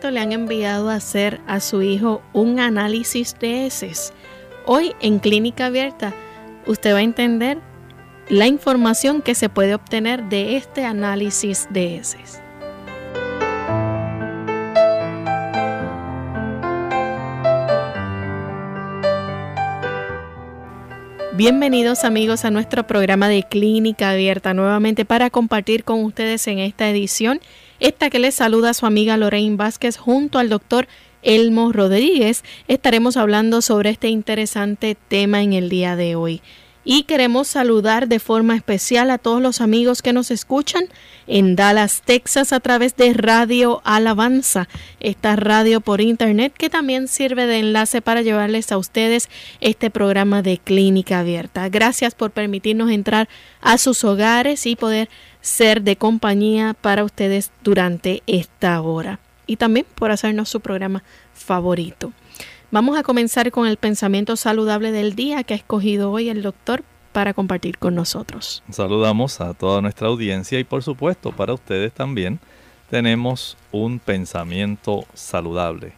Le han enviado a hacer a su hijo un análisis de heces? Hoy en Clínica Abierta usted va a entender la información que se puede obtener de este análisis de heces. Bienvenidos amigos a nuestro programa de Clínica Abierta nuevamente para compartir con ustedes en esta edición esta que les saluda su amiga Lorraine Vázquez junto al doctor Elmo Rodríguez. Estaremos hablando sobre este interesante tema en el día de hoy. Y queremos saludar de forma especial a todos los amigos que nos escuchan en Dallas, Texas, a través de Radio Alabanza, esta radio por internet que también sirve de enlace para llevarles a ustedes este programa de clínica abierta. Gracias por permitirnos entrar a sus hogares y poder ser de compañía para ustedes durante esta hora y también por hacernos su programa favorito. Vamos a comenzar con el pensamiento saludable del día que ha escogido hoy el doctor para compartir con nosotros. Saludamos a toda nuestra audiencia y por supuesto para ustedes también tenemos un pensamiento saludable.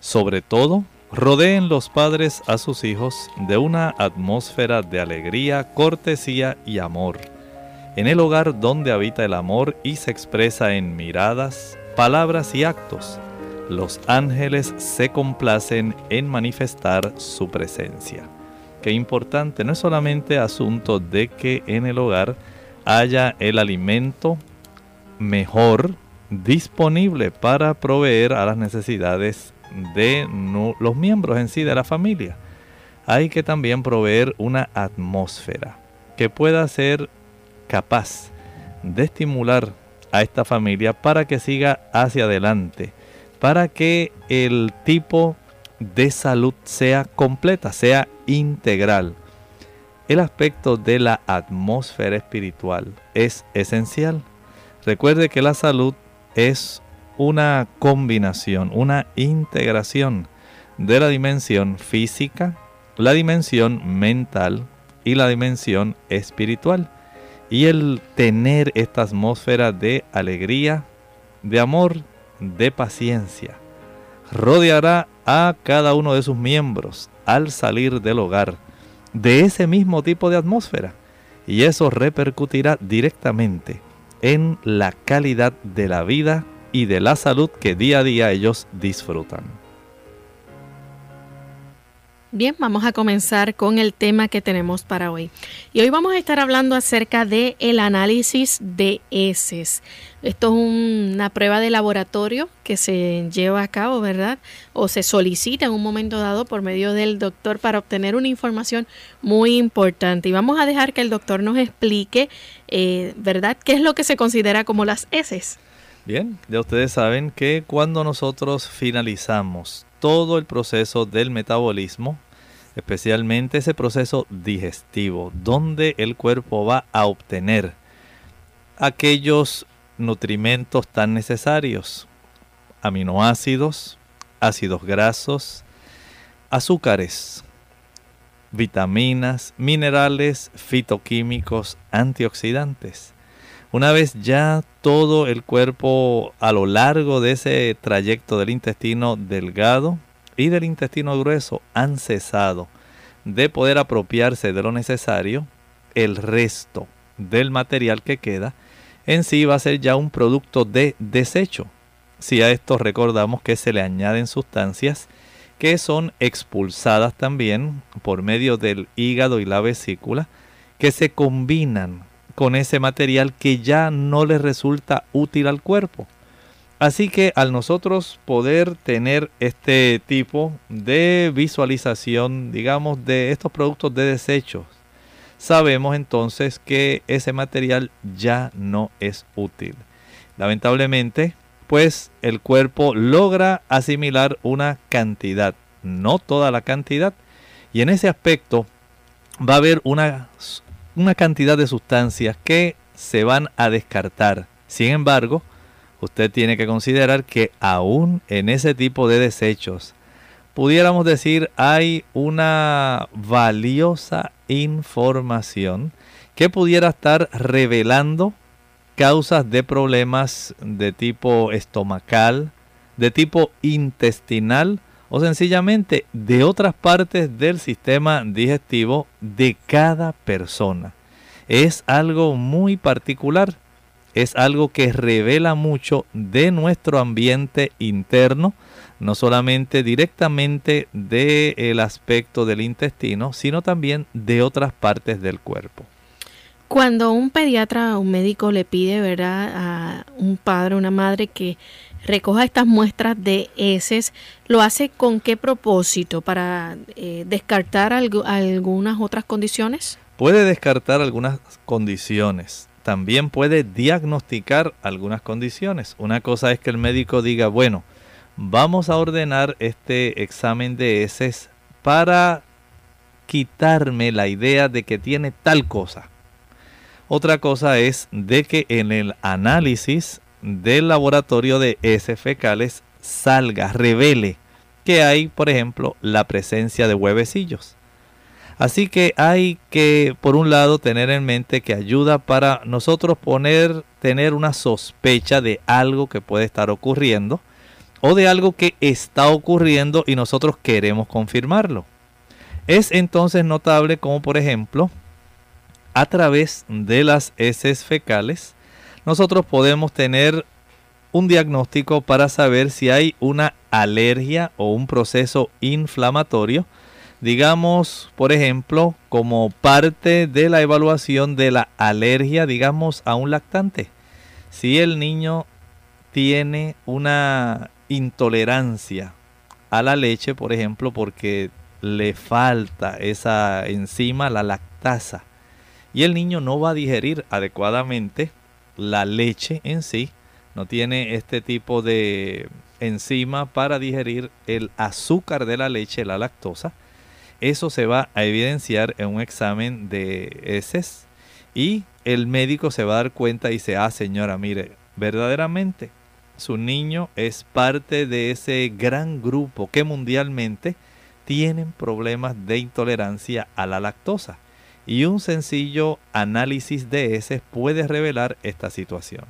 Sobre todo, rodeen los padres a sus hijos de una atmósfera de alegría, cortesía y amor en el hogar donde habita el amor y se expresa en miradas, palabras y actos, los ángeles se complacen en manifestar su presencia. Qué importante, no es solamente asunto de que en el hogar haya el alimento mejor disponible para proveer a las necesidades de los miembros en sí de la familia. Hay que también proveer una atmósfera que pueda ser capaz de estimular a esta familia para que siga hacia adelante, para que el tipo de salud sea completa, sea integral. El aspecto de la atmósfera espiritual es esencial. Recuerde que la salud es una combinación, una integración de la dimensión física, la dimensión mental y la dimensión espiritual y el tener esta atmósfera de alegría, de amor, de paciencia. Rodeará a cada uno de sus miembros al salir del hogar de ese mismo tipo de atmósfera y eso repercutirá directamente en la calidad de la vida y de la salud que día a día ellos disfrutan. Bien, vamos a comenzar con el tema que tenemos para hoy. Y hoy vamos a estar hablando acerca de el análisis de heces. Esto es una prueba de laboratorio que se lleva a cabo, ¿verdad? O se solicita en un momento dado por medio del doctor para obtener una información muy importante. Y vamos a dejar que el doctor nos explique, eh, ¿verdad? ¿Qué es lo que se considera como las heces? Bien, ya ustedes saben que cuando nosotros finalizamos todo el proceso del metabolismo, especialmente ese proceso digestivo, donde el cuerpo va a obtener aquellos nutrimentos tan necesarios, aminoácidos, ácidos grasos, azúcares, vitaminas, minerales, fitoquímicos, antioxidantes. Una vez ya todo el cuerpo a lo largo de ese trayecto del intestino delgado y del intestino grueso han cesado de poder apropiarse de lo necesario, el resto del material que queda en sí va a ser ya un producto de desecho. Si a esto recordamos que se le añaden sustancias que son expulsadas también por medio del hígado y la vesícula, que se combinan con ese material que ya no les resulta útil al cuerpo. Así que al nosotros poder tener este tipo de visualización, digamos, de estos productos de desechos, sabemos entonces que ese material ya no es útil. Lamentablemente, pues el cuerpo logra asimilar una cantidad, no toda la cantidad, y en ese aspecto va a haber una, una cantidad de sustancias que se van a descartar. Sin embargo, usted tiene que considerar que aún en ese tipo de desechos, pudiéramos decir, hay una valiosa información que pudiera estar revelando causas de problemas de tipo estomacal, de tipo intestinal o sencillamente de otras partes del sistema digestivo de cada persona. Es algo muy particular es algo que revela mucho de nuestro ambiente interno, no solamente directamente del aspecto del intestino, sino también de otras partes del cuerpo. Cuando un pediatra o un médico le pide ¿verdad? a un padre o una madre que recoja estas muestras de heces, ¿lo hace con qué propósito? ¿Para eh, descartar algunas otras condiciones? Puede descartar algunas condiciones también puede diagnosticar algunas condiciones. Una cosa es que el médico diga, bueno, vamos a ordenar este examen de heces para quitarme la idea de que tiene tal cosa. Otra cosa es de que en el análisis del laboratorio de heces fecales salga, revele que hay, por ejemplo, la presencia de huevecillos. Así que hay que, por un lado, tener en mente que ayuda para nosotros poner, tener una sospecha de algo que puede estar ocurriendo o de algo que está ocurriendo y nosotros queremos confirmarlo. Es entonces notable como, por ejemplo, a través de las heces fecales, nosotros podemos tener un diagnóstico para saber si hay una alergia o un proceso inflamatorio digamos, por ejemplo, como parte de la evaluación de la alergia, digamos, a un lactante. Si el niño tiene una intolerancia a la leche, por ejemplo, porque le falta esa enzima, la lactasa, y el niño no va a digerir adecuadamente la leche en sí, no tiene este tipo de enzima para digerir el azúcar de la leche, la lactosa, eso se va a evidenciar en un examen de heces y el médico se va a dar cuenta y dice, ah señora, mire, verdaderamente su niño es parte de ese gran grupo que mundialmente tienen problemas de intolerancia a la lactosa. Y un sencillo análisis de heces puede revelar esta situación.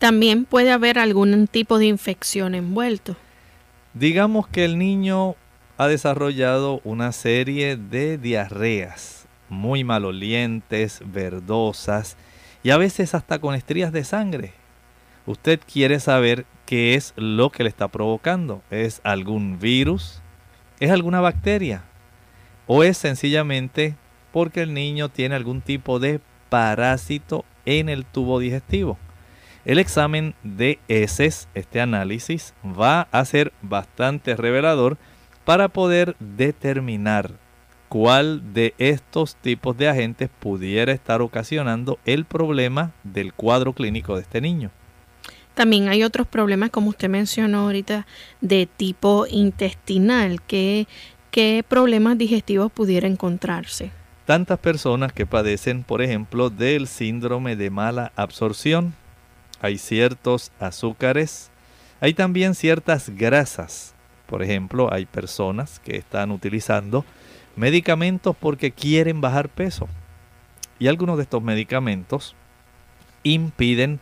También puede haber algún tipo de infección envuelto. Digamos que el niño ha desarrollado una serie de diarreas muy malolientes, verdosas y a veces hasta con estrías de sangre. Usted quiere saber qué es lo que le está provocando. ¿Es algún virus? ¿Es alguna bacteria? ¿O es sencillamente porque el niño tiene algún tipo de parásito en el tubo digestivo? El examen de heces, este análisis, va a ser bastante revelador para poder determinar cuál de estos tipos de agentes pudiera estar ocasionando el problema del cuadro clínico de este niño. También hay otros problemas, como usted mencionó ahorita, de tipo intestinal. ¿Qué, qué problemas digestivos pudiera encontrarse? Tantas personas que padecen, por ejemplo, del síndrome de mala absorción. Hay ciertos azúcares, hay también ciertas grasas por ejemplo, hay personas que están utilizando medicamentos porque quieren bajar peso. Y algunos de estos medicamentos impiden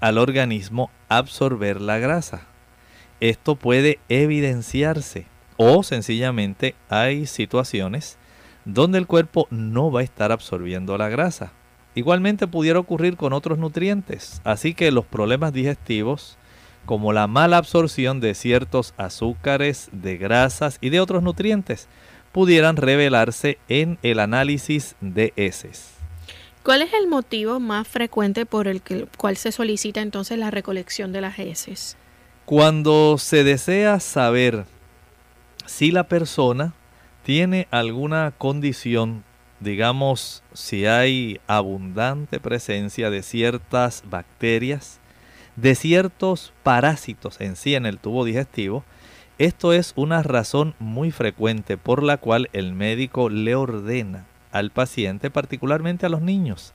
al organismo absorber la grasa. Esto puede evidenciarse o sencillamente hay situaciones donde el cuerpo no va a estar absorbiendo la grasa. Igualmente pudiera ocurrir con otros nutrientes, así que los problemas digestivos como la mala absorción de ciertos azúcares, de grasas y de otros nutrientes, pudieran revelarse en el análisis de heces. ¿Cuál es el motivo más frecuente por el cual se solicita entonces la recolección de las heces? Cuando se desea saber si la persona tiene alguna condición, digamos, si hay abundante presencia de ciertas bacterias, de ciertos parásitos en sí en el tubo digestivo, esto es una razón muy frecuente por la cual el médico le ordena al paciente, particularmente a los niños,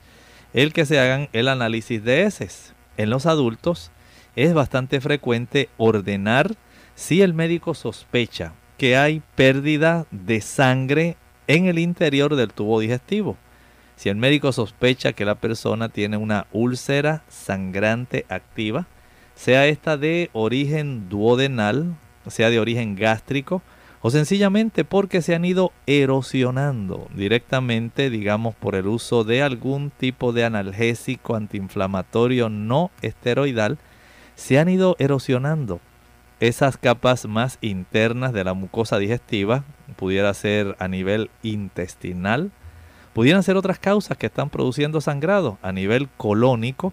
el que se hagan el análisis de heces. En los adultos es bastante frecuente ordenar si el médico sospecha que hay pérdida de sangre en el interior del tubo digestivo. Si el médico sospecha que la persona tiene una úlcera sangrante activa, sea esta de origen duodenal, sea de origen gástrico, o sencillamente porque se han ido erosionando directamente, digamos, por el uso de algún tipo de analgésico antiinflamatorio no esteroidal, se han ido erosionando esas capas más internas de la mucosa digestiva, pudiera ser a nivel intestinal, pudieran ser otras causas que están produciendo sangrado a nivel colónico,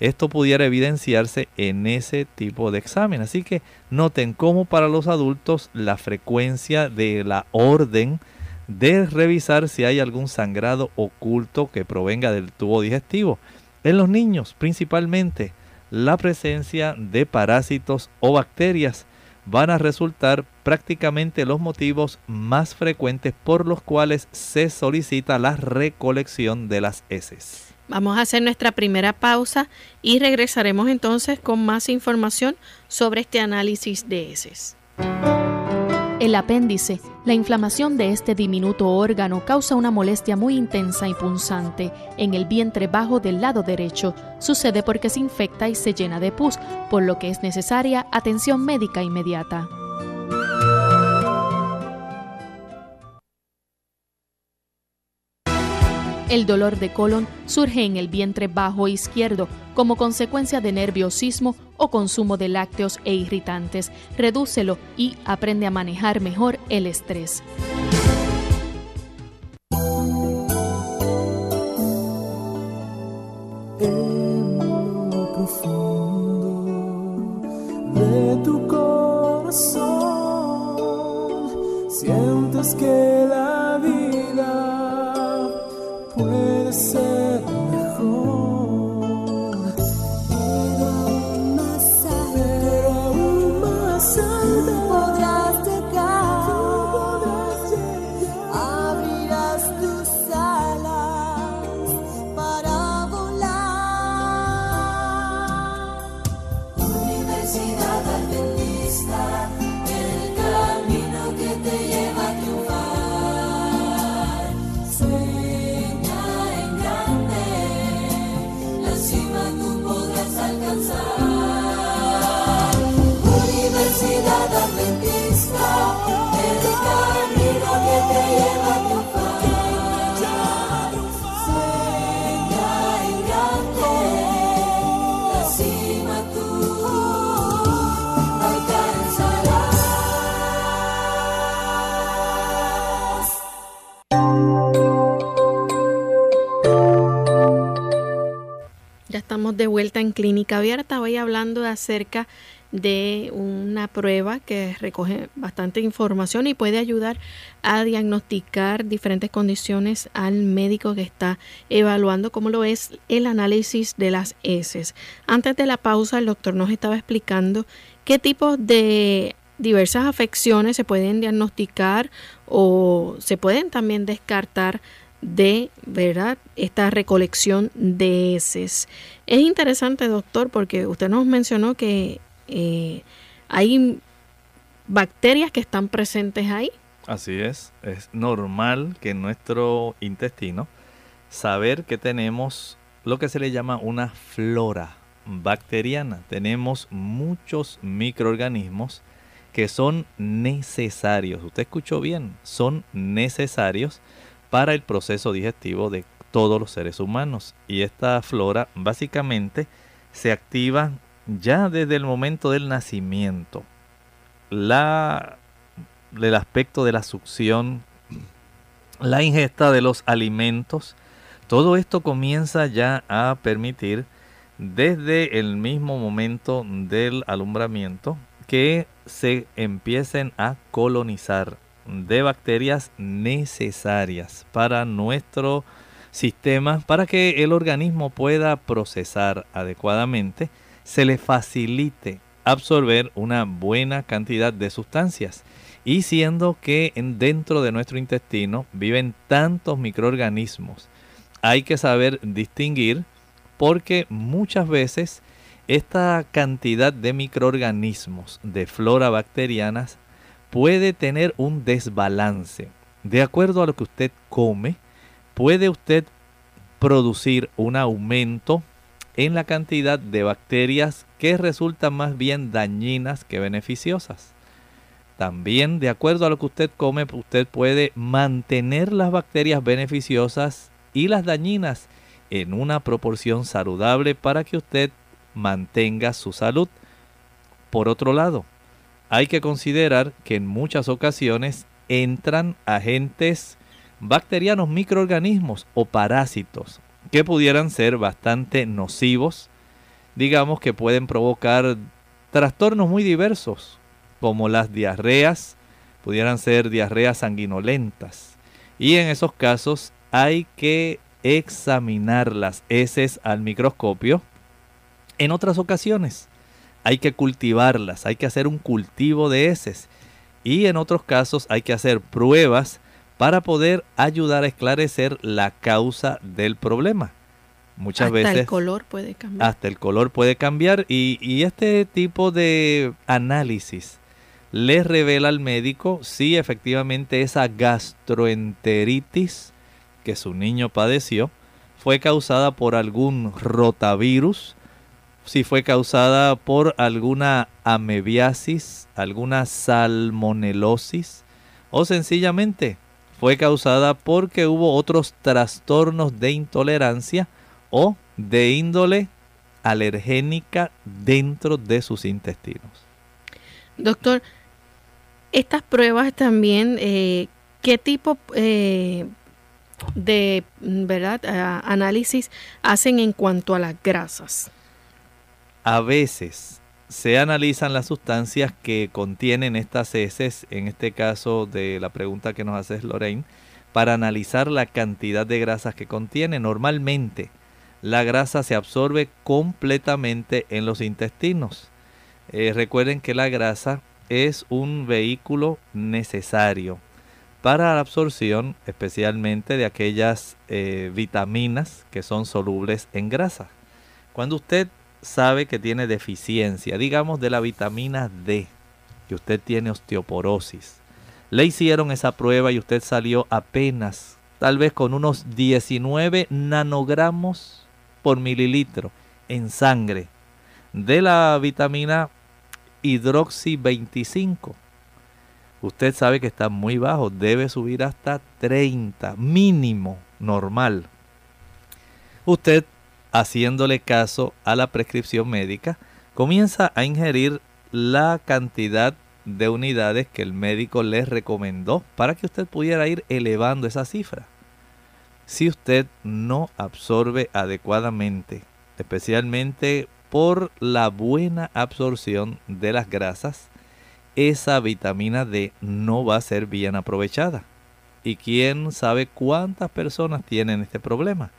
esto pudiera evidenciarse en ese tipo de examen. Así que noten cómo para los adultos la frecuencia de la orden de revisar si hay algún sangrado oculto que provenga del tubo digestivo. En los niños principalmente la presencia de parásitos o bacterias van a resultar prácticamente los motivos más frecuentes por los cuales se solicita la recolección de las heces. Vamos a hacer nuestra primera pausa y regresaremos entonces con más información sobre este análisis de heces. El apéndice, la inflamación de este diminuto órgano causa una molestia muy intensa y punzante en el vientre bajo del lado derecho. Sucede porque se infecta y se llena de pus, por lo que es necesaria atención médica inmediata. El dolor de colon surge en el vientre bajo izquierdo como consecuencia de nerviosismo o consumo de lácteos e irritantes. Redúcelo y aprende a manejar mejor el estrés. De vuelta en Clínica Abierta, hoy hablando acerca de una prueba que recoge bastante información y puede ayudar a diagnosticar diferentes condiciones al médico que está evaluando, como lo es el análisis de las heces. Antes de la pausa, el doctor nos estaba explicando qué tipo de diversas afecciones se pueden diagnosticar o se pueden también descartar de verdad esta recolección de heces. Es interesante, doctor, porque usted nos mencionó que eh, hay bacterias que están presentes ahí. Así es, es normal que en nuestro intestino saber que tenemos lo que se le llama una flora bacteriana. Tenemos muchos microorganismos que son necesarios. Usted escuchó bien, son necesarios para el proceso digestivo de todos los seres humanos. Y esta flora básicamente se activa ya desde el momento del nacimiento, la, el aspecto de la succión, la ingesta de los alimentos, todo esto comienza ya a permitir desde el mismo momento del alumbramiento que se empiecen a colonizar de bacterias necesarias para nuestro sistema, para que el organismo pueda procesar adecuadamente, se le facilite absorber una buena cantidad de sustancias. Y siendo que dentro de nuestro intestino viven tantos microorganismos, hay que saber distinguir porque muchas veces esta cantidad de microorganismos de flora bacterianas puede tener un desbalance. De acuerdo a lo que usted come, puede usted producir un aumento en la cantidad de bacterias que resultan más bien dañinas que beneficiosas. También, de acuerdo a lo que usted come, usted puede mantener las bacterias beneficiosas y las dañinas en una proporción saludable para que usted mantenga su salud. Por otro lado, hay que considerar que en muchas ocasiones entran agentes bacterianos, microorganismos o parásitos que pudieran ser bastante nocivos, digamos que pueden provocar trastornos muy diversos, como las diarreas, pudieran ser diarreas sanguinolentas. Y en esos casos hay que examinar las heces al microscopio. En otras ocasiones hay que cultivarlas, hay que hacer un cultivo de heces y en otros casos hay que hacer pruebas para poder ayudar a esclarecer la causa del problema. Muchas veces... Hasta el color puede cambiar. Hasta el color puede cambiar y, y este tipo de análisis le revela al médico si efectivamente esa gastroenteritis que su niño padeció fue causada por algún rotavirus, si fue causada por alguna amebiasis, alguna salmonelosis o sencillamente fue causada porque hubo otros trastornos de intolerancia o de índole alergénica dentro de sus intestinos. Doctor, estas pruebas también, eh, ¿qué tipo eh, de verdad análisis hacen en cuanto a las grasas? A veces se analizan las sustancias que contienen estas heces, en este caso de la pregunta que nos hace Lorraine, para analizar la cantidad de grasas que contiene. Normalmente la grasa se absorbe completamente en los intestinos. Eh, recuerden que la grasa es un vehículo necesario para la absorción especialmente de aquellas eh, vitaminas que son solubles en grasa. Cuando usted sabe que tiene deficiencia, digamos de la vitamina D, que usted tiene osteoporosis, le hicieron esa prueba y usted salió apenas, tal vez con unos 19 nanogramos por mililitro en sangre de la vitamina hidroxi 25. Usted sabe que está muy bajo, debe subir hasta 30, mínimo normal. Usted haciéndole caso a la prescripción médica, comienza a ingerir la cantidad de unidades que el médico le recomendó para que usted pudiera ir elevando esa cifra. Si usted no absorbe adecuadamente, especialmente por la buena absorción de las grasas, esa vitamina D no va a ser bien aprovechada. ¿Y quién sabe cuántas personas tienen este problema?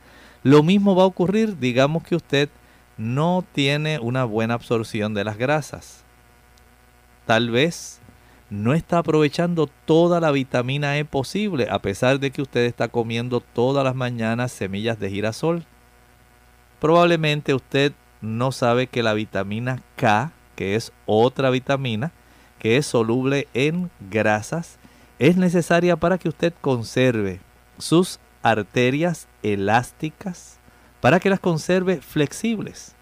Lo mismo va a ocurrir, digamos que usted no tiene una buena absorción de las grasas. Tal vez no está aprovechando toda la vitamina E posible, a pesar de que usted está comiendo todas las mañanas semillas de girasol. Probablemente usted no sabe que la vitamina K, que es otra vitamina, que es soluble en grasas, es necesaria para que usted conserve sus arterias elásticas para que las conserve flexibles.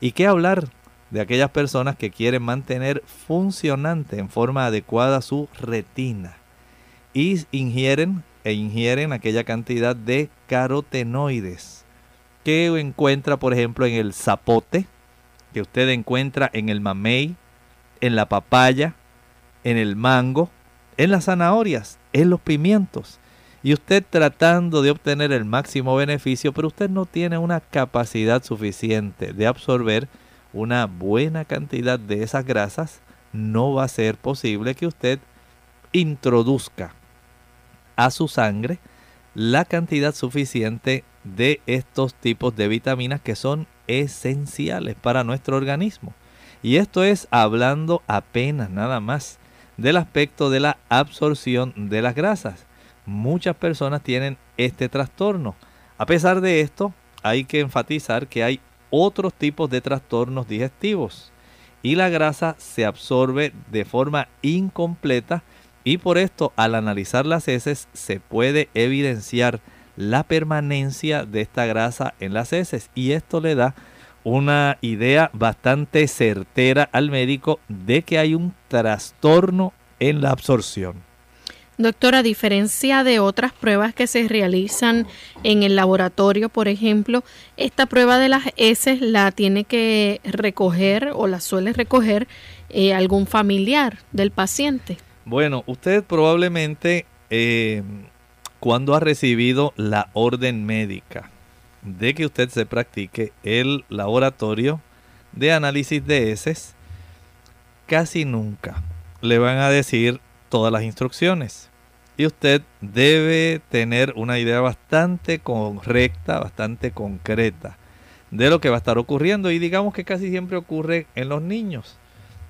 ¿Y qué hablar de aquellas personas que quieren mantener funcionante en forma adecuada su retina y ingieren e ingieren aquella cantidad de carotenoides que encuentra por ejemplo en el zapote, que usted encuentra en el mamey, en la papaya, en el mango, en las zanahorias, en los pimientos. Y usted tratando de obtener el máximo beneficio, pero usted no tiene una capacidad suficiente de absorber una buena cantidad de esas grasas, no va a ser posible que usted introduzca a su sangre la cantidad suficiente de estos tipos de vitaminas que son esenciales para nuestro organismo. Y esto es hablando apenas nada más del aspecto de la absorción de las grasas. Muchas personas tienen este trastorno. A pesar de esto, hay que enfatizar que hay otros tipos de trastornos digestivos y la grasa se absorbe de forma incompleta y por esto al analizar las heces se puede evidenciar la permanencia de esta grasa en las heces y esto le da una idea bastante certera al médico de que hay un trastorno en la absorción. Doctor, a diferencia de otras pruebas que se realizan en el laboratorio, por ejemplo, esta prueba de las heces la tiene que recoger o la suele recoger eh, algún familiar del paciente. Bueno, usted probablemente eh, cuando ha recibido la orden médica de que usted se practique el laboratorio de análisis de heces, casi nunca le van a decir todas las instrucciones. Y usted debe tener una idea bastante correcta, bastante concreta de lo que va a estar ocurriendo. Y digamos que casi siempre ocurre en los niños.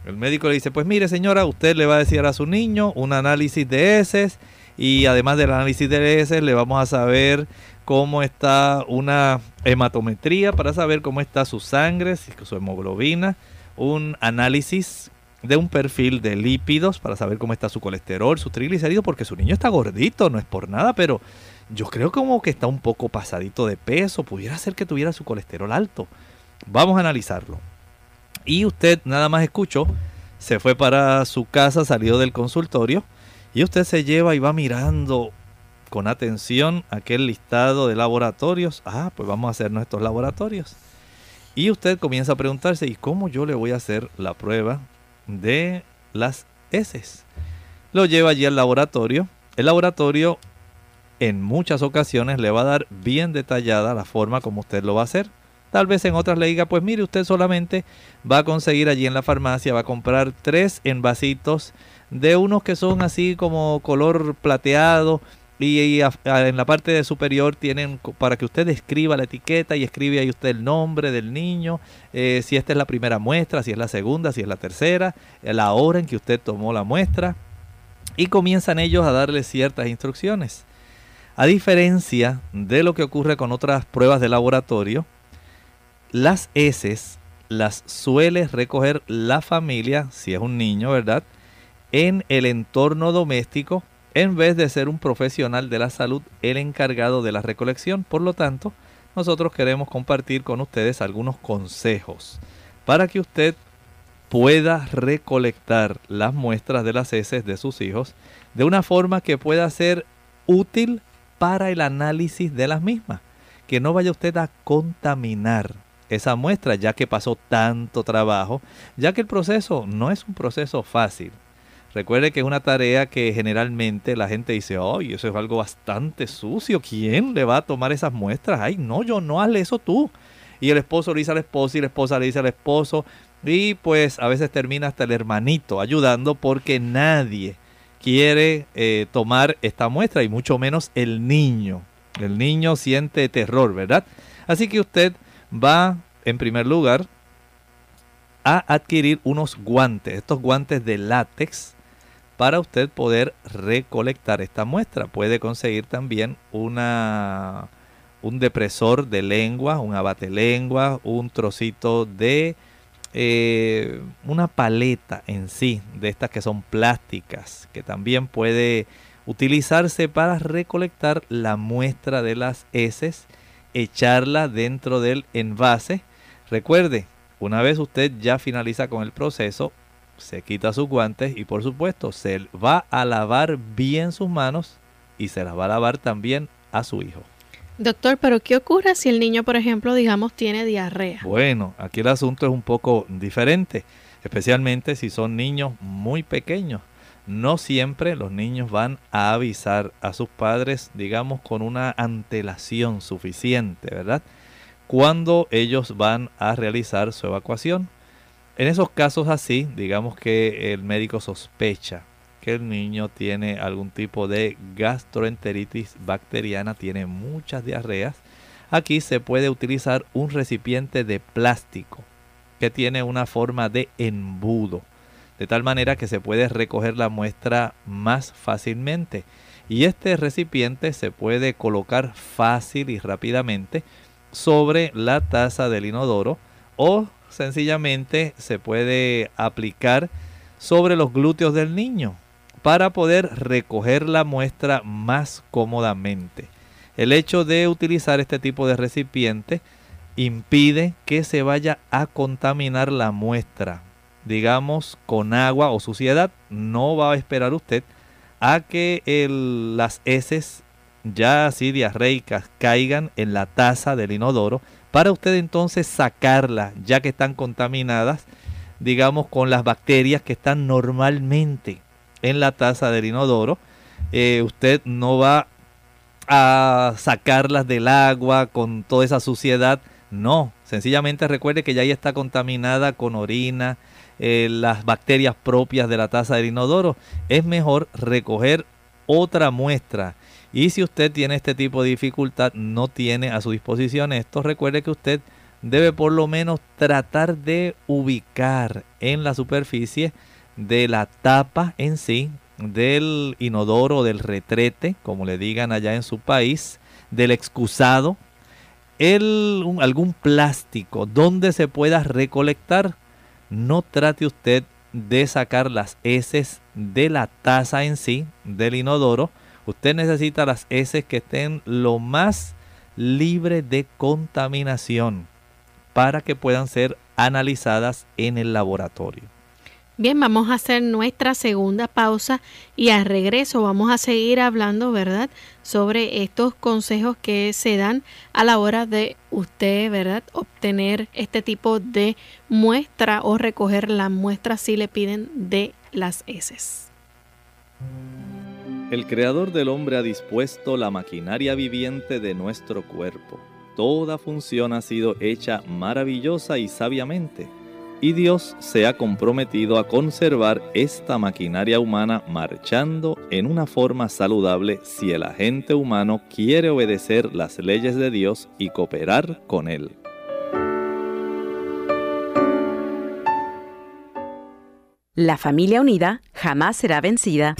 El médico le dice, pues mire señora, usted le va a decir a su niño un análisis de heces y además del análisis de heces le vamos a saber cómo está una hematometría para saber cómo está su sangre, su hemoglobina, un análisis de un perfil de lípidos para saber cómo está su colesterol, su triglicéridos, porque su niño está gordito, no es por nada, pero yo creo como que está un poco pasadito de peso, pudiera ser que tuviera su colesterol alto. Vamos a analizarlo. Y usted nada más escuchó, se fue para su casa, salió del consultorio, y usted se lleva y va mirando con atención aquel listado de laboratorios. Ah, pues vamos a hacer nuestros laboratorios. Y usted comienza a preguntarse, ¿y cómo yo le voy a hacer la prueba de las heces. Lo lleva allí al laboratorio. El laboratorio en muchas ocasiones le va a dar bien detallada la forma como usted lo va a hacer. Tal vez en otras le diga, pues mire, usted solamente va a conseguir allí en la farmacia, va a comprar tres envasitos de unos que son así como color plateado y, en la parte superior tienen para que usted escriba la etiqueta y escribe ahí usted el nombre del niño, eh, si esta es la primera muestra, si es la segunda, si es la tercera, eh, la hora en que usted tomó la muestra. Y comienzan ellos a darle ciertas instrucciones. A diferencia de lo que ocurre con otras pruebas de laboratorio, las heces las suele recoger la familia, si es un niño, ¿verdad? En el entorno doméstico en vez de ser un profesional de la salud el encargado de la recolección. Por lo tanto, nosotros queremos compartir con ustedes algunos consejos para que usted pueda recolectar las muestras de las heces de sus hijos de una forma que pueda ser útil para el análisis de las mismas. Que no vaya usted a contaminar esa muestra ya que pasó tanto trabajo, ya que el proceso no es un proceso fácil. Recuerde que es una tarea que generalmente la gente dice, ay, eso es algo bastante sucio. ¿Quién le va a tomar esas muestras? Ay, no, yo no, hazle eso tú. Y el esposo le dice al esposo y la esposa le dice al esposo. Y pues a veces termina hasta el hermanito ayudando porque nadie quiere eh, tomar esta muestra y mucho menos el niño. El niño siente terror, ¿verdad? Así que usted va, en primer lugar, a adquirir unos guantes, estos guantes de látex para usted poder recolectar esta muestra. Puede conseguir también una, un depresor de lengua, un abate lengua, un trocito de eh, una paleta en sí, de estas que son plásticas, que también puede utilizarse para recolectar la muestra de las heces, echarla dentro del envase. Recuerde, una vez usted ya finaliza con el proceso, se quita sus guantes y por supuesto se va a lavar bien sus manos y se las va a lavar también a su hijo. Doctor, pero ¿qué ocurre si el niño, por ejemplo, digamos, tiene diarrea? Bueno, aquí el asunto es un poco diferente, especialmente si son niños muy pequeños. No siempre los niños van a avisar a sus padres, digamos, con una antelación suficiente, ¿verdad? Cuando ellos van a realizar su evacuación. En esos casos así, digamos que el médico sospecha que el niño tiene algún tipo de gastroenteritis bacteriana, tiene muchas diarreas, aquí se puede utilizar un recipiente de plástico que tiene una forma de embudo, de tal manera que se puede recoger la muestra más fácilmente. Y este recipiente se puede colocar fácil y rápidamente sobre la taza del inodoro o sencillamente se puede aplicar sobre los glúteos del niño para poder recoger la muestra más cómodamente. El hecho de utilizar este tipo de recipiente impide que se vaya a contaminar la muestra, digamos, con agua o suciedad. No va a esperar usted a que las heces ya así diarreicas caigan en la taza del inodoro para usted entonces sacarlas ya que están contaminadas, digamos, con las bacterias que están normalmente en la taza del inodoro. Eh, usted no va a sacarlas del agua con toda esa suciedad. No, sencillamente recuerde que ya ahí está contaminada con orina, eh, las bacterias propias de la taza del inodoro. Es mejor recoger otra muestra. Y si usted tiene este tipo de dificultad, no tiene a su disposición esto, recuerde que usted debe por lo menos tratar de ubicar en la superficie de la tapa en sí, del inodoro, del retrete, como le digan allá en su país, del excusado, algún plástico donde se pueda recolectar. No trate usted de sacar las heces de la taza en sí, del inodoro. Usted necesita las heces que estén lo más libre de contaminación para que puedan ser analizadas en el laboratorio. Bien, vamos a hacer nuestra segunda pausa y al regreso vamos a seguir hablando, ¿verdad? Sobre estos consejos que se dan a la hora de usted, ¿verdad? Obtener este tipo de muestra o recoger la muestra si le piden de las heces. El creador del hombre ha dispuesto la maquinaria viviente de nuestro cuerpo. Toda función ha sido hecha maravillosa y sabiamente y Dios se ha comprometido a conservar esta maquinaria humana marchando en una forma saludable si el agente humano quiere obedecer las leyes de Dios y cooperar con Él. La familia unida jamás será vencida.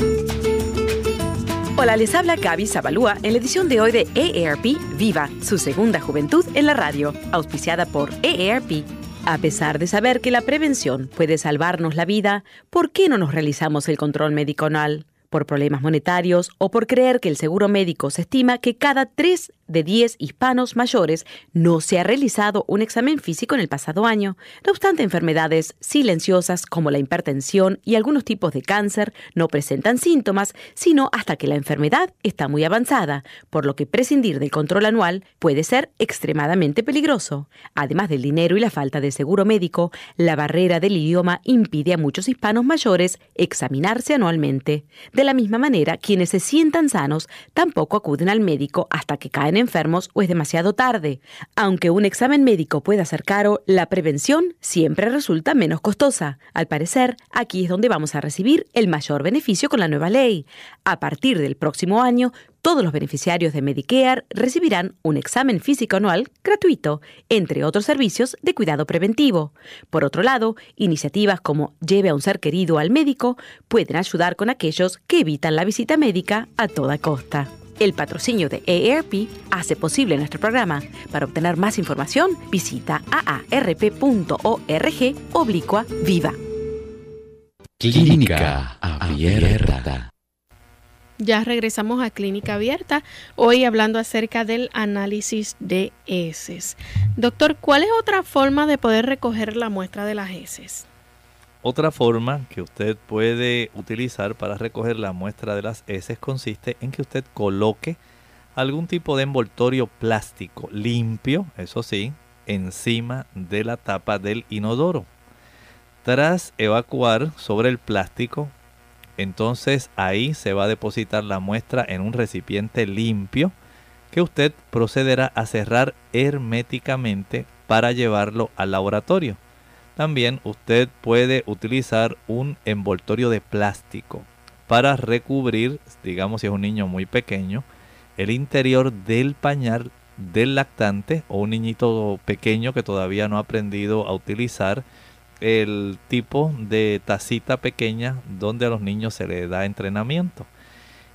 Hola, les habla Gaby Zabalúa en la edición de hoy de EARP Viva, su segunda juventud en la radio, auspiciada por EARP a pesar de saber que la prevención puede salvarnos la vida, ¿por qué no nos realizamos el control médico? Por problemas monetarios o por creer que el seguro médico se estima que cada 3 de 10 hispanos mayores no se ha realizado un examen físico en el pasado año. No obstante, enfermedades silenciosas como la hipertensión y algunos tipos de cáncer no presentan síntomas, sino hasta que la enfermedad está muy avanzada, por lo que prescindir del control anual puede ser extremadamente peligroso. Además del dinero y la falta de seguro médico, la barrera del idioma impide a muchos hispanos mayores examinarse anualmente. La misma manera, quienes se sientan sanos tampoco acuden al médico hasta que caen enfermos o es demasiado tarde. Aunque un examen médico pueda ser caro, la prevención siempre resulta menos costosa. Al parecer, aquí es donde vamos a recibir el mayor beneficio con la nueva ley. A partir del próximo año, todos los beneficiarios de Medicare recibirán un examen físico anual gratuito, entre otros servicios de cuidado preventivo. Por otro lado, iniciativas como Lleve a un ser querido al médico pueden ayudar con aquellos que evitan la visita médica a toda costa. El patrocinio de AARP hace posible nuestro programa. Para obtener más información, visita aarp.org oblicua viva. Clínica Abierta. Ya regresamos a Clínica Abierta, hoy hablando acerca del análisis de heces. Doctor, ¿cuál es otra forma de poder recoger la muestra de las heces? Otra forma que usted puede utilizar para recoger la muestra de las heces consiste en que usted coloque algún tipo de envoltorio plástico limpio, eso sí, encima de la tapa del inodoro. Tras evacuar sobre el plástico, entonces ahí se va a depositar la muestra en un recipiente limpio que usted procederá a cerrar herméticamente para llevarlo al laboratorio. También usted puede utilizar un envoltorio de plástico para recubrir, digamos si es un niño muy pequeño, el interior del pañal del lactante o un niñito pequeño que todavía no ha aprendido a utilizar el tipo de tacita pequeña donde a los niños se les da entrenamiento.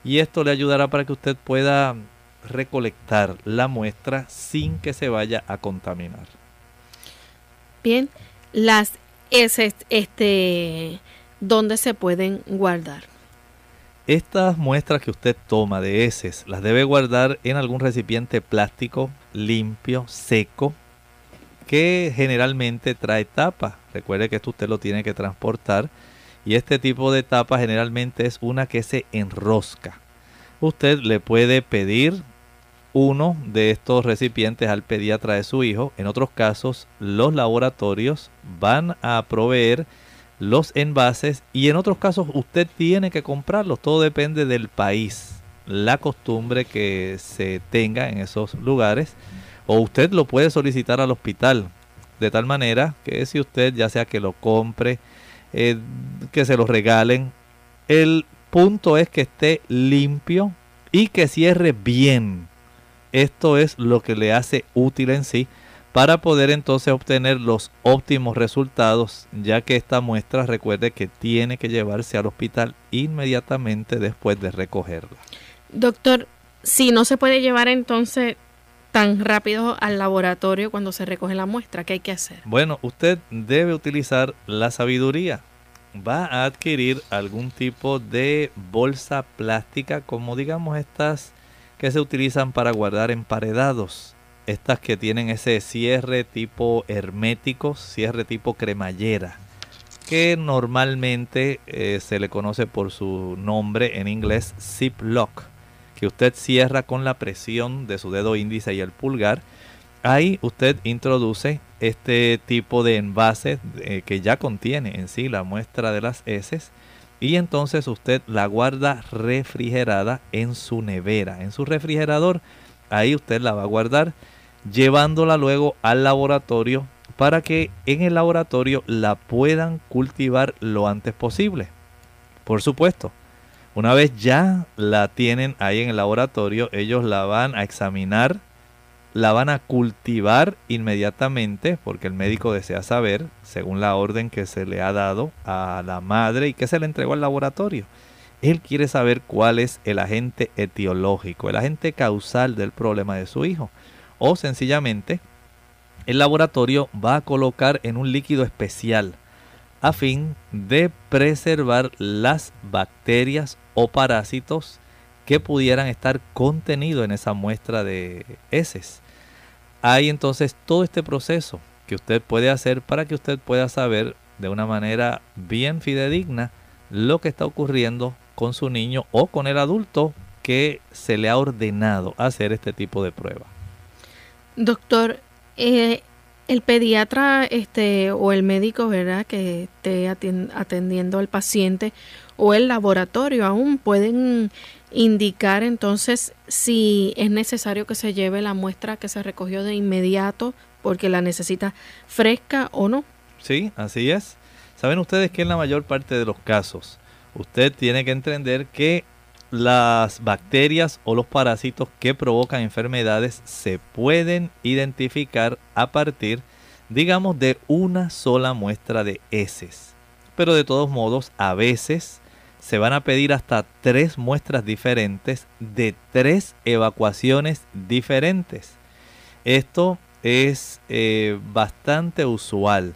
Y esto le ayudará para que usted pueda recolectar la muestra sin que se vaya a contaminar. Bien, las heces, este, ¿dónde se pueden guardar? Estas muestras que usted toma de heces las debe guardar en algún recipiente plástico limpio, seco, que generalmente trae tapa. Recuerde que esto usted lo tiene que transportar y este tipo de tapa generalmente es una que se enrosca. Usted le puede pedir uno de estos recipientes al pediatra de su hijo. En otros casos, los laboratorios van a proveer los envases y en otros casos usted tiene que comprarlos. Todo depende del país, la costumbre que se tenga en esos lugares. O usted lo puede solicitar al hospital. De tal manera que si usted ya sea que lo compre, eh, que se lo regalen, el punto es que esté limpio y que cierre bien. Esto es lo que le hace útil en sí para poder entonces obtener los óptimos resultados, ya que esta muestra recuerde que tiene que llevarse al hospital inmediatamente después de recogerla. Doctor, si no se puede llevar entonces tan rápido al laboratorio cuando se recoge la muestra, ¿qué hay que hacer? Bueno, usted debe utilizar la sabiduría. Va a adquirir algún tipo de bolsa plástica, como digamos estas que se utilizan para guardar emparedados estas que tienen ese cierre tipo hermético, cierre tipo cremallera, que normalmente eh, se le conoce por su nombre en inglés zip lock, que usted cierra con la presión de su dedo índice y el pulgar. Ahí usted introduce este tipo de envase eh, que ya contiene en sí la muestra de las heces y entonces usted la guarda refrigerada en su nevera, en su refrigerador. Ahí usted la va a guardar llevándola luego al laboratorio para que en el laboratorio la puedan cultivar lo antes posible. Por supuesto, una vez ya la tienen ahí en el laboratorio, ellos la van a examinar, la van a cultivar inmediatamente, porque el médico desea saber, según la orden que se le ha dado a la madre y que se le entregó al laboratorio. Él quiere saber cuál es el agente etiológico, el agente causal del problema de su hijo o sencillamente el laboratorio va a colocar en un líquido especial a fin de preservar las bacterias o parásitos que pudieran estar contenidos en esa muestra de heces. Hay entonces todo este proceso que usted puede hacer para que usted pueda saber de una manera bien fidedigna lo que está ocurriendo con su niño o con el adulto que se le ha ordenado hacer este tipo de prueba. Doctor, eh, el pediatra este, o el médico, ¿verdad?, que esté atendiendo al paciente o el laboratorio aún pueden indicar entonces si es necesario que se lleve la muestra que se recogió de inmediato porque la necesita fresca o no. Sí, así es. Saben ustedes que en la mayor parte de los casos usted tiene que entender que las bacterias o los parásitos que provocan enfermedades se pueden identificar a partir, digamos, de una sola muestra de heces. Pero de todos modos, a veces se van a pedir hasta tres muestras diferentes de tres evacuaciones diferentes. Esto es eh, bastante usual,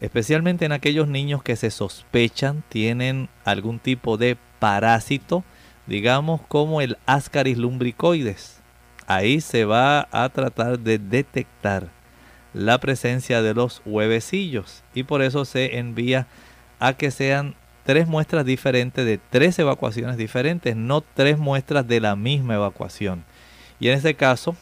especialmente en aquellos niños que se sospechan tienen algún tipo de parásito digamos como el Ascaris lumbricoides. Ahí se va a tratar de detectar la presencia de los huevecillos y por eso se envía a que sean tres muestras diferentes de tres evacuaciones diferentes, no tres muestras de la misma evacuación. Y en ese caso,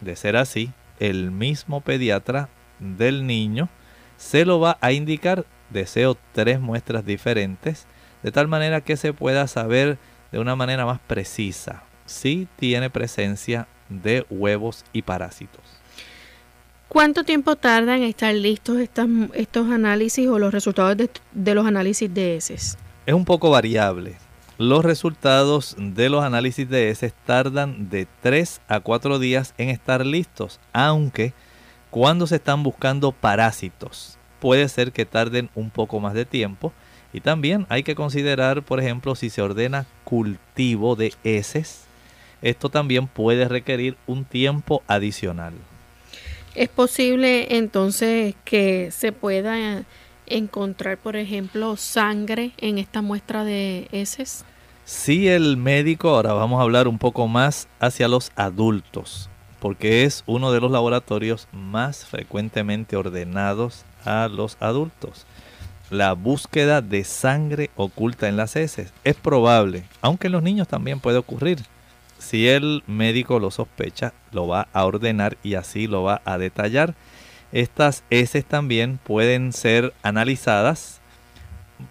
de ser así, el mismo pediatra del niño se lo va a indicar. Deseo tres muestras diferentes, de tal manera que se pueda saber de una manera más precisa si tiene presencia de huevos y parásitos. ¿Cuánto tiempo tardan en estar listos estos análisis o los resultados de, de los análisis de heces? Es un poco variable. Los resultados de los análisis de heces tardan de 3 a 4 días en estar listos, aunque cuando se están buscando parásitos puede ser que tarden un poco más de tiempo. Y también hay que considerar, por ejemplo, si se ordena cultivo de heces, esto también puede requerir un tiempo adicional. ¿Es posible entonces que se pueda encontrar, por ejemplo, sangre en esta muestra de heces? Si el médico, ahora vamos a hablar un poco más hacia los adultos, porque es uno de los laboratorios más frecuentemente ordenados a los adultos. La búsqueda de sangre oculta en las heces es probable, aunque en los niños también puede ocurrir. Si el médico lo sospecha, lo va a ordenar y así lo va a detallar. Estas heces también pueden ser analizadas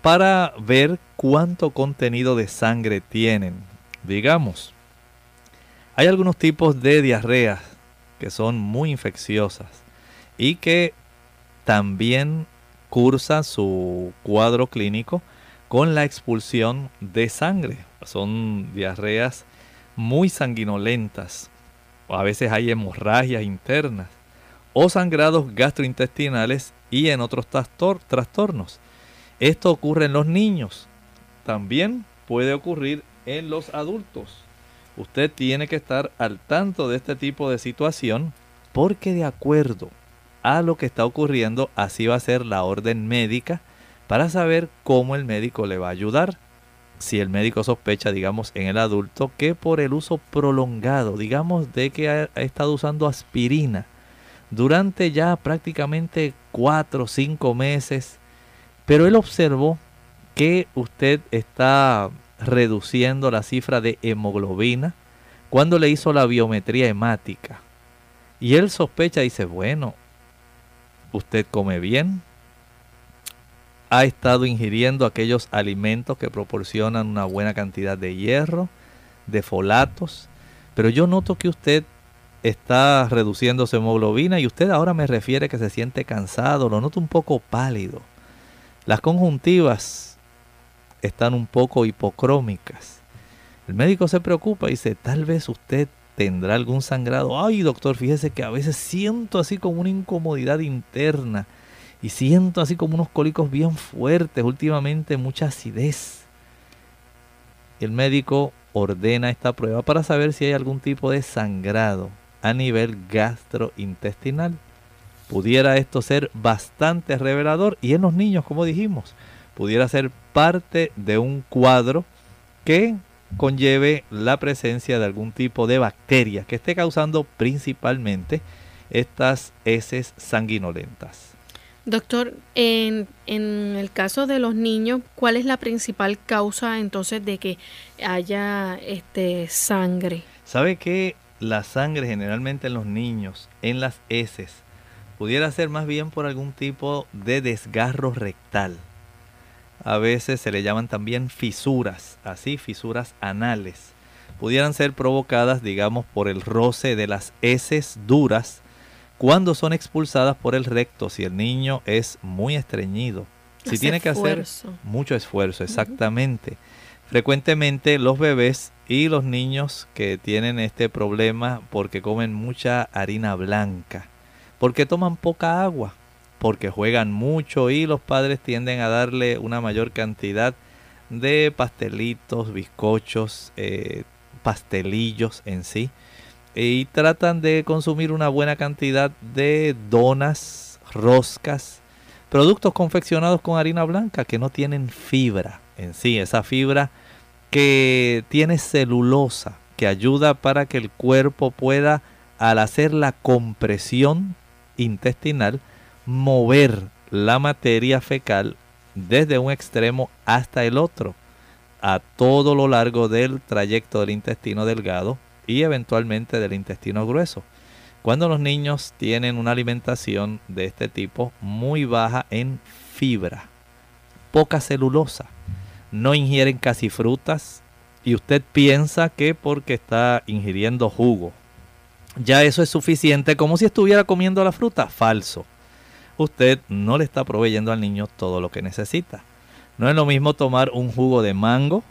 para ver cuánto contenido de sangre tienen. Digamos, hay algunos tipos de diarreas que son muy infecciosas y que también cursa su cuadro clínico con la expulsión de sangre. Son diarreas muy sanguinolentas. A veces hay hemorragias internas o sangrados gastrointestinales y en otros trastornos. Esto ocurre en los niños. También puede ocurrir en los adultos. Usted tiene que estar al tanto de este tipo de situación porque de acuerdo a lo que está ocurriendo, así va a ser la orden médica para saber cómo el médico le va a ayudar si el médico sospecha, digamos, en el adulto que por el uso prolongado, digamos, de que ha, estado usando aspirina durante ya prácticamente cuatro o cinco meses, pero él observó que usted está reduciendo la cifra de hemoglobina cuando le hizo la biometría hemática. Y él sospecha dice, bueno, usted come bien, ha estado ingiriendo aquellos alimentos que proporcionan una buena cantidad de hierro, de folatos, pero yo noto que usted está reduciendo su hemoglobina y usted ahora me refiere que se siente cansado, lo noto un poco pálido. Las conjuntivas están un poco hipocrómicas. El médico se preocupa y dice, tal vez usted tendrá algún sangrado. Ay, doctor, fíjese que a veces siento así como una incomodidad interna y siento así como unos cólicos bien fuertes, últimamente mucha acidez. El médico ordena esta prueba para saber si hay algún tipo de sangrado a nivel gastrointestinal. Pudiera esto ser bastante revelador y en los niños, como dijimos, pudiera ser parte de un cuadro que conlleve la presencia de algún tipo de bacteria que esté causando principalmente estas heces sanguinolentas. Doctor, en, el caso de los niños, ¿cuál es la principal causa entonces de que haya este sangre? ¿Sabe que la sangre generalmente en los niños, en las heces, pudiera ser más bien por algún tipo de desgarro rectal? A veces se le llaman también fisuras, así fisuras anales. Pudieran ser provocadas, digamos, por el roce de las heces duras cuando son expulsadas por el recto, si el niño es muy estreñido, si tiene que hacer mucho esfuerzo, exactamente. Frecuentemente los bebés y los niños que tienen este problema porque comen mucha harina blanca, porque toman poca agua, porque juegan mucho y los padres tienden a darle una mayor cantidad de pastelitos, bizcochos, eh, pastelillos en sí y tratan de consumir una buena cantidad de donas, roscas, productos confeccionados con harina blanca que no tienen fibra en sí, esa fibra que tiene celulosa que ayuda para que el cuerpo pueda al hacer la compresión intestinal mover la materia fecal desde un extremo hasta el otro a todo lo largo del trayecto del intestino delgado y eventualmente del intestino grueso. Cuando los niños tienen una alimentación de este tipo muy baja en fibra, poca celulosa, no ingieren casi frutas y usted piensa que porque está ingiriendo jugo, ya eso es suficiente como si estuviera comiendo la fruta, falso. Usted no le está proveyendo al niño todo lo que necesita. No es lo mismo tomar un jugo de mango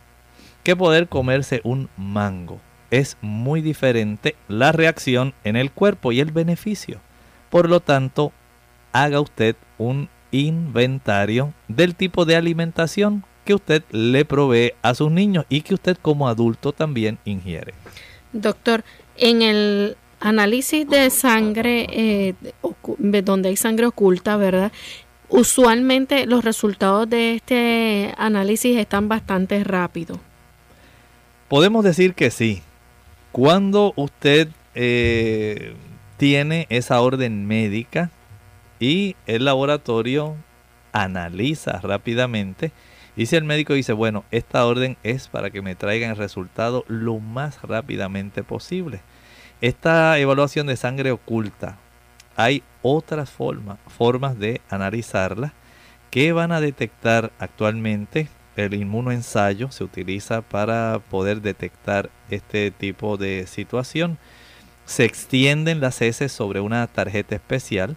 que poder comerse un mango es muy diferente la reacción en el cuerpo y el beneficio. Por lo tanto, haga usted un inventario del tipo de alimentación que usted le provee a sus niños y que usted como adulto también ingiere. Doctor, en el análisis de sangre, eh, donde hay sangre oculta, ¿verdad? Usualmente los resultados de este análisis están bastante rápidos. Podemos decir que sí, cuando usted eh, tiene esa orden médica y el laboratorio analiza rápidamente y si el médico dice, bueno, esta orden es para que me traigan el resultado lo más rápidamente posible. Esta evaluación de sangre oculta, hay otras formas, formas de analizarla que van a detectar actualmente el inmunoensayo se utiliza para poder detectar este tipo de situación. Se extienden las heces sobre una tarjeta especial.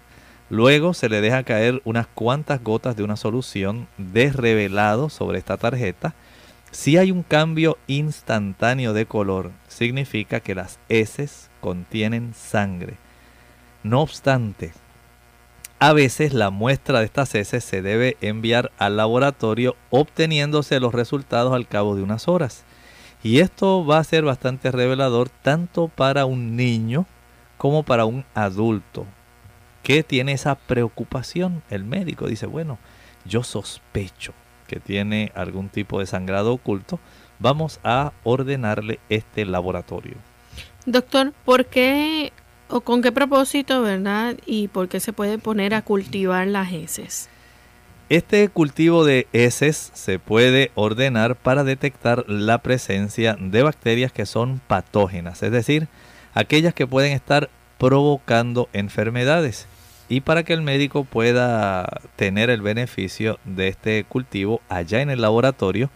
Luego se le deja caer unas cuantas gotas de una solución desrevelado sobre esta tarjeta. Si hay un cambio instantáneo de color, significa que las heces contienen sangre. No obstante, a veces la muestra de estas heces se debe enviar al laboratorio obteniéndose los resultados al cabo de unas horas. Y esto va a ser bastante revelador tanto para un niño como para un adulto que tiene esa preocupación. El médico dice, bueno, yo sospecho que tiene algún tipo de sangrado oculto. Vamos a ordenarle este laboratorio. Doctor, ¿por qué ¿O con qué propósito, verdad? ¿Y por qué se puede poner a cultivar las heces? Este cultivo de heces se puede ordenar para detectar la presencia de bacterias que son patógenas, es decir, aquellas que pueden estar provocando enfermedades. Y para que el médico pueda tener el beneficio de este cultivo allá en el laboratorio,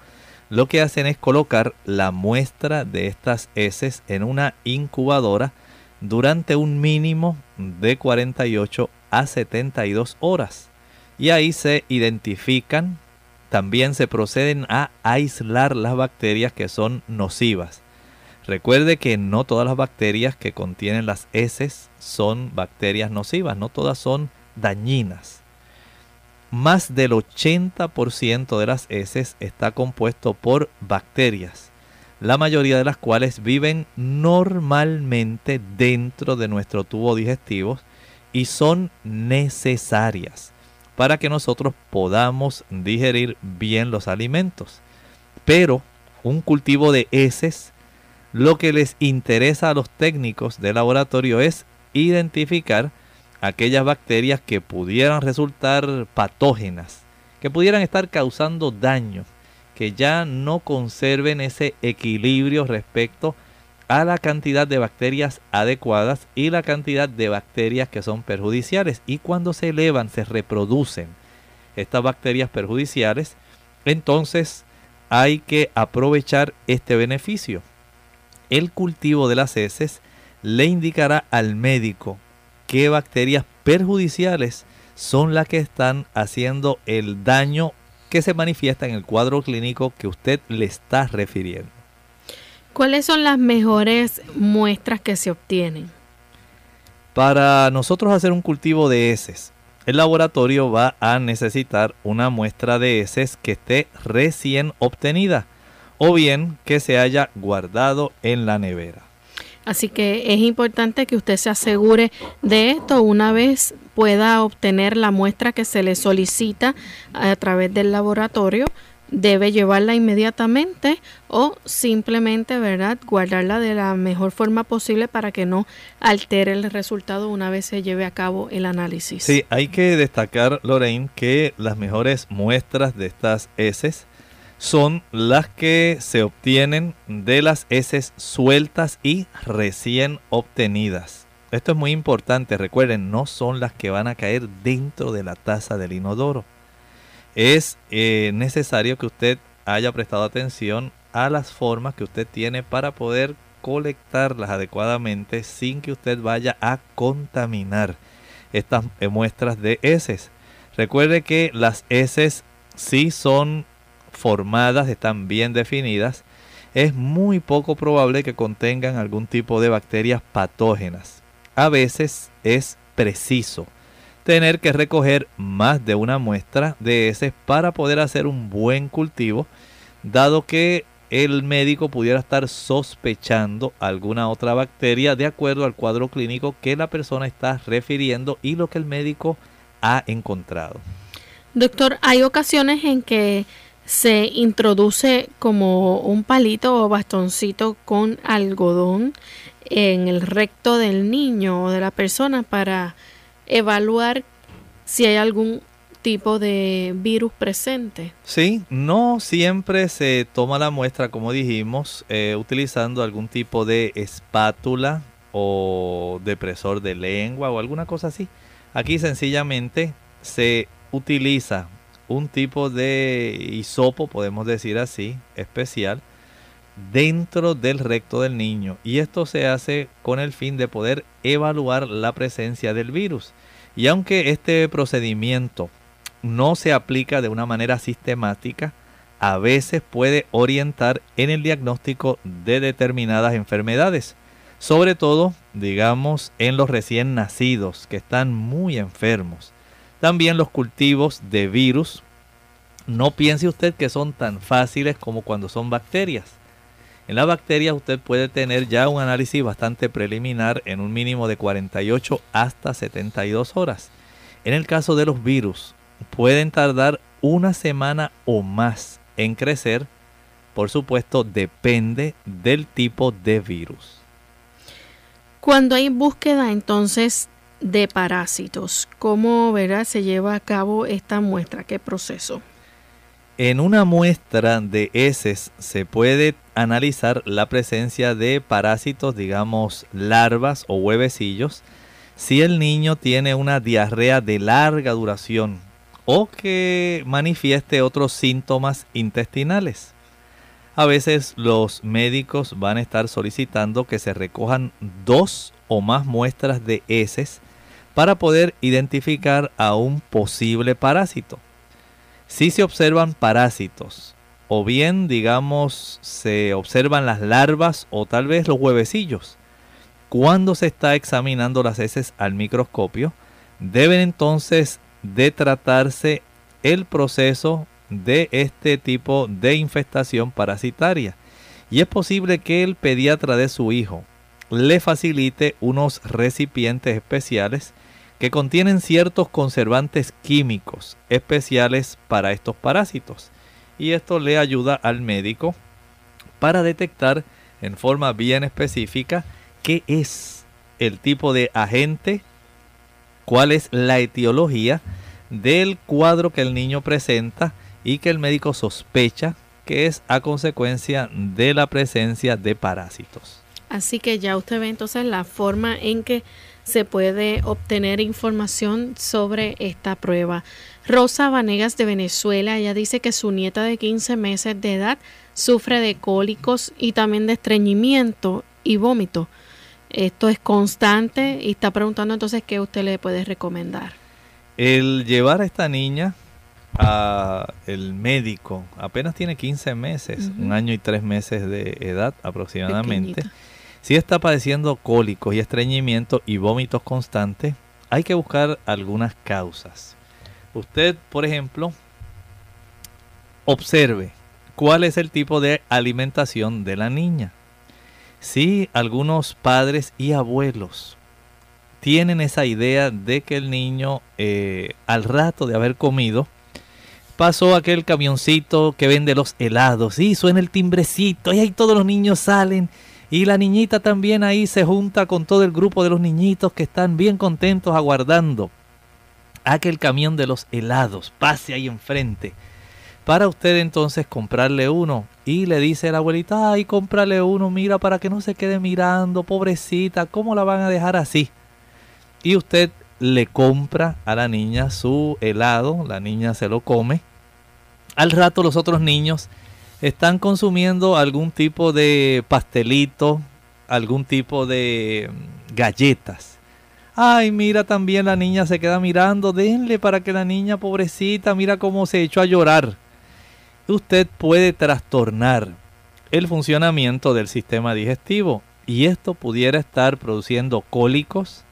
lo que hacen es colocar la muestra de estas heces en una incubadora durante un mínimo de 48 a 72 horas. Y ahí se identifican, también se proceden a aislar las bacterias que son nocivas. Recuerde que no todas las bacterias que contienen las heces son bacterias nocivas, no todas son dañinas. Más del 80% de las heces está compuesto por bacterias la mayoría de las cuales viven normalmente dentro de nuestro tubo digestivo y son necesarias para que nosotros podamos digerir bien los alimentos. Pero un cultivo de heces, lo que les interesa a los técnicos de laboratorio es identificar aquellas bacterias que pudieran resultar patógenas, que pudieran estar causando daño que ya no conserven ese equilibrio respecto a la cantidad de bacterias adecuadas y la cantidad de bacterias que son perjudiciales. Y cuando se elevan, se reproducen estas bacterias perjudiciales, entonces hay que aprovechar este beneficio. El cultivo de las heces le indicará al médico qué bacterias perjudiciales son las que están haciendo el daño que se manifiesta en el cuadro clínico que usted le está refiriendo. ¿Cuáles son las mejores muestras que se obtienen? Para nosotros hacer un cultivo de heces, el laboratorio va a necesitar una muestra de heces que esté recién obtenida o bien que se haya guardado en la nevera. Así que es importante que usted se asegure de esto una vez pueda obtener la muestra que se le solicita a través del laboratorio. Debe llevarla inmediatamente o simplemente, ¿verdad?, guardarla de la mejor forma posible para que no altere el resultado una vez se lleve a cabo el análisis. Sí, hay que destacar, Lorraine, que las mejores muestras de estas heces son las que se obtienen de las heces sueltas y recién obtenidas. Esto es muy importante, recuerden, no son las que van a caer dentro de la taza del inodoro. Es eh, necesario que usted haya prestado atención a las formas que usted tiene para poder colectarlas adecuadamente sin que usted vaya a contaminar estas eh, muestras de heces. Recuerde que las heces sí son formadas, están bien definidas, es muy poco probable que contengan algún tipo de bacterias patógenas. A veces es preciso tener que recoger más de una muestra de heces para poder hacer un buen cultivo, dado que el médico pudiera estar sospechando alguna otra bacteria de acuerdo al cuadro clínico que la persona está refiriendo y lo que el médico ha encontrado. Doctor, hay ocasiones en que se introduce como un palito o bastoncito con algodón en el recto del niño o de la persona para evaluar si hay algún tipo de virus presente. Sí, no siempre se toma la muestra, como dijimos, eh, utilizando algún tipo de espátula o depresor de lengua o alguna cosa así. Aquí sencillamente se utiliza un tipo de hisopo, podemos decir así, especial, dentro del recto del niño. Y esto se hace con el fin de poder evaluar la presencia del virus. Y aunque este procedimiento no se aplica de una manera sistemática, a veces puede orientar en el diagnóstico de determinadas enfermedades. Sobre todo, digamos, en los recién nacidos que están muy enfermos también los cultivos de virus. No piense usted que son tan fáciles como cuando son bacterias. En las bacterias usted puede tener ya un análisis bastante preliminar en un mínimo de 48 hasta 72 horas. En el caso de los virus, pueden tardar una semana o más en crecer. Por supuesto, depende del tipo de virus. Cuando hay búsqueda entonces de parásitos. ¿Cómo verá, se lleva a cabo esta muestra? ¿Qué proceso? En una muestra de heces se puede analizar la presencia de parásitos, digamos larvas o huevecillos, si el niño tiene una diarrea de larga duración o que manifieste otros síntomas intestinales. A veces los médicos van a estar solicitando que se recojan dos o más muestras de heces para poder identificar a un posible parásito. Si se observan parásitos, o bien digamos se observan las larvas o tal vez los huevecillos, cuando se está examinando las heces al microscopio, deben entonces de tratarse el proceso de este tipo de infestación parasitaria. Y es posible que el pediatra de su hijo le facilite unos recipientes especiales que contienen ciertos conservantes químicos especiales para estos parásitos. Y esto le ayuda al médico para detectar en forma bien específica qué es el tipo de agente, cuál es la etiología del cuadro que el niño presenta y que el médico sospecha que es a consecuencia de la presencia de parásitos. Así que ya usted ve entonces la forma en que se puede obtener información sobre esta prueba. Rosa Vanegas de Venezuela, ella dice que su nieta de 15 meses de edad sufre de cólicos y también de estreñimiento y vómito. Esto es constante y está preguntando entonces qué usted le puede recomendar. El llevar a esta niña a el médico, apenas tiene 15 meses, un año y tres meses de edad aproximadamente. Si está padeciendo cólicos y estreñimiento y vómitos constantes, hay que buscar algunas causas. Usted, por ejemplo, observe cuál es el tipo de alimentación de la niña. Si algunos padres y abuelos tienen esa idea de que el niño eh, al rato de haber comido pasó aquel camioncito que vende los helados y suena el timbrecito y ahí todos los niños salen y la niñita también ahí se junta con todo el grupo de los niñitos que están bien contentos aguardando a que el camión de los helados pase ahí enfrente. para usted entonces comprarle uno. Y le dice la abuelita, ay, cómprale uno, mira, para que no se quede mirando, pobrecita, ¿cómo la van a dejar así? Y usted le compra a la niña su helado, la niña se lo come. Al rato los otros niños están consumiendo algún tipo de pastelito, algún tipo de mm, galletas. Ay, mira, también la niña se queda mirando, denle para que la niña pobrecita, mira cómo se echó a llorar. Usted puede trastornar el funcionamiento del sistema digestivo y esto pudiera estar produciendo cólicos,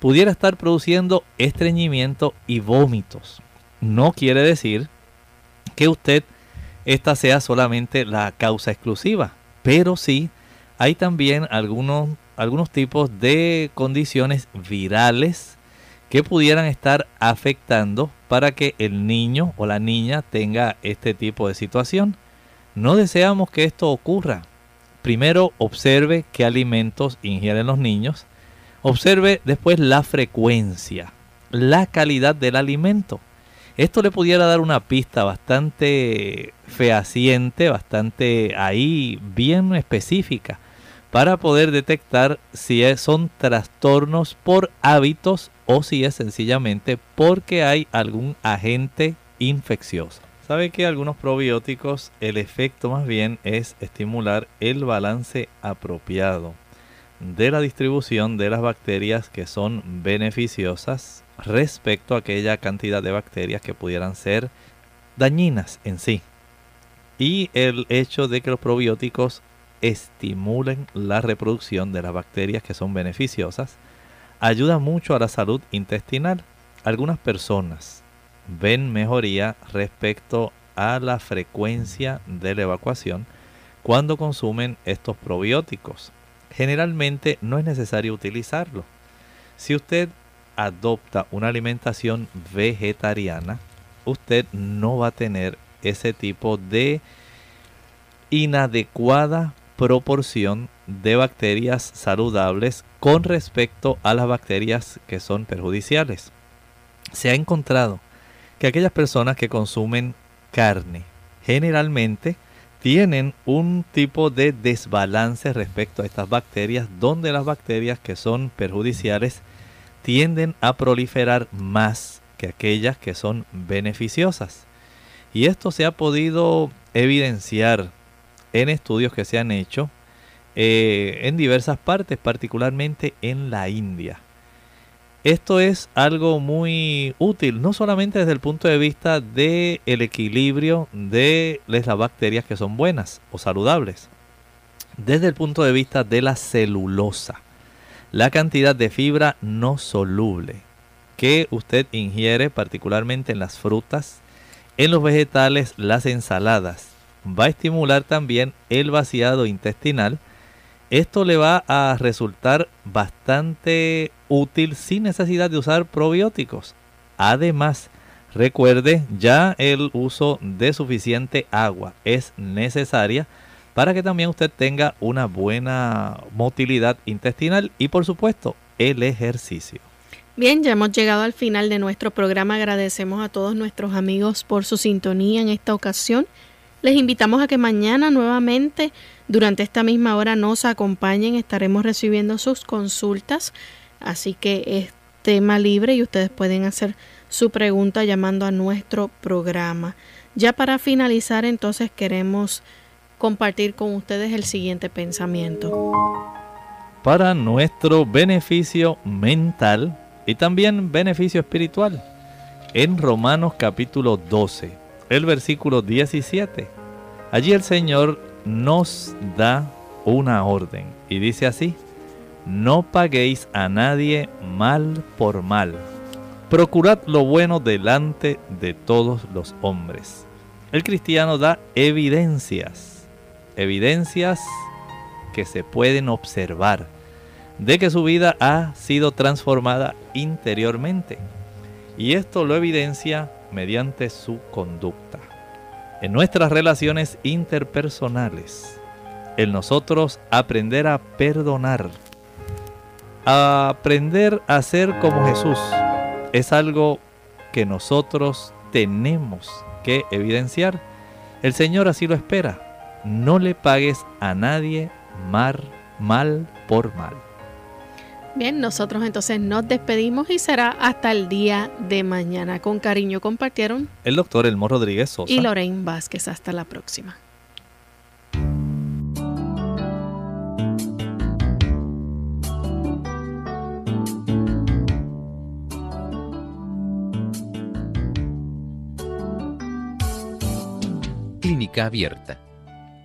pudiera estar produciendo estreñimiento y vómitos. No quiere decir que usted esta sea solamente la causa exclusiva, pero sí hay también algunos, algunos tipos de condiciones virales que pudieran estar afectando para que el niño o la niña tenga este tipo de situación. No deseamos que esto ocurra. Primero observe qué alimentos ingieren los niños. Observe después la frecuencia, la calidad del alimento. Esto le pudiera dar una pista bastante fehaciente, bastante ahí bien específica para poder detectar si son trastornos por hábitos o si es sencillamente porque hay algún agente infeccioso. Sabe que algunos probióticos el efecto más bien es estimular el balance apropiado de la distribución de las bacterias que son beneficiosas respecto a aquella cantidad de bacterias que pudieran ser dañinas en sí. Y el hecho de que los probióticos estimulen la reproducción de las bacterias que son beneficiosas ayuda mucho a la salud intestinal. Algunas personas ven mejoría respecto a la frecuencia de la evacuación cuando consumen estos probióticos. Generalmente no es necesario utilizarlo. Si usted adopta una alimentación vegetariana, usted no va a tener ese tipo de inadecuada proporción de bacterias saludables con respecto a las bacterias que son perjudiciales. Se ha encontrado que aquellas personas que consumen carne generalmente tienen un tipo de desbalance respecto a estas bacterias donde las bacterias que son perjudiciales tienden a proliferar más que aquellas que son beneficiosas. Y esto se ha podido evidenciar en estudios que se han hecho eh, en diversas partes, particularmente en la India. Esto es algo muy útil, no solamente desde el punto de vista del el equilibrio de las bacterias que son buenas o saludables, desde el punto de vista de la celulosa la cantidad de fibra no soluble que usted ingiere, particularmente en las frutas, en los vegetales, las ensaladas, va a estimular también el vaciado intestinal. Esto le va a resultar bastante útil sin necesidad de usar probióticos. Además, recuerde, ya el uso de suficiente agua es necesaria para que también usted tenga una buena motilidad intestinal y por supuesto el ejercicio. Bien, ya hemos llegado al final de nuestro programa. Agradecemos a todos nuestros amigos por su sintonía en esta ocasión. Les invitamos a que mañana nuevamente durante esta misma hora nos acompañen. Estaremos recibiendo sus consultas. Así que es tema libre y ustedes pueden hacer su pregunta llamando a nuestro programa. Ya para finalizar entonces queremos compartir con ustedes el siguiente pensamiento. Para nuestro beneficio mental y también beneficio espiritual. En Romanos capítulo 12, el versículo 17. Allí el Señor nos da una orden y dice así, no paguéis a nadie mal por mal. Procurad lo bueno delante de todos los hombres. El cristiano da evidencias evidencias que se pueden observar de que su vida ha sido transformada interiormente. Y esto lo evidencia mediante su conducta. En nuestras relaciones interpersonales, el nosotros aprender a perdonar, a aprender a ser como Jesús, es algo que nosotros tenemos que evidenciar El Señor así lo espera. No le pagues a nadie mal, mal por mal. Bien, nosotros entonces nos despedimos y será hasta el día de mañana. Con cariño compartieron el doctor Elmo Rodríguez Sosa y Lorraine Vázquez. Hasta la próxima. Clínica abierta.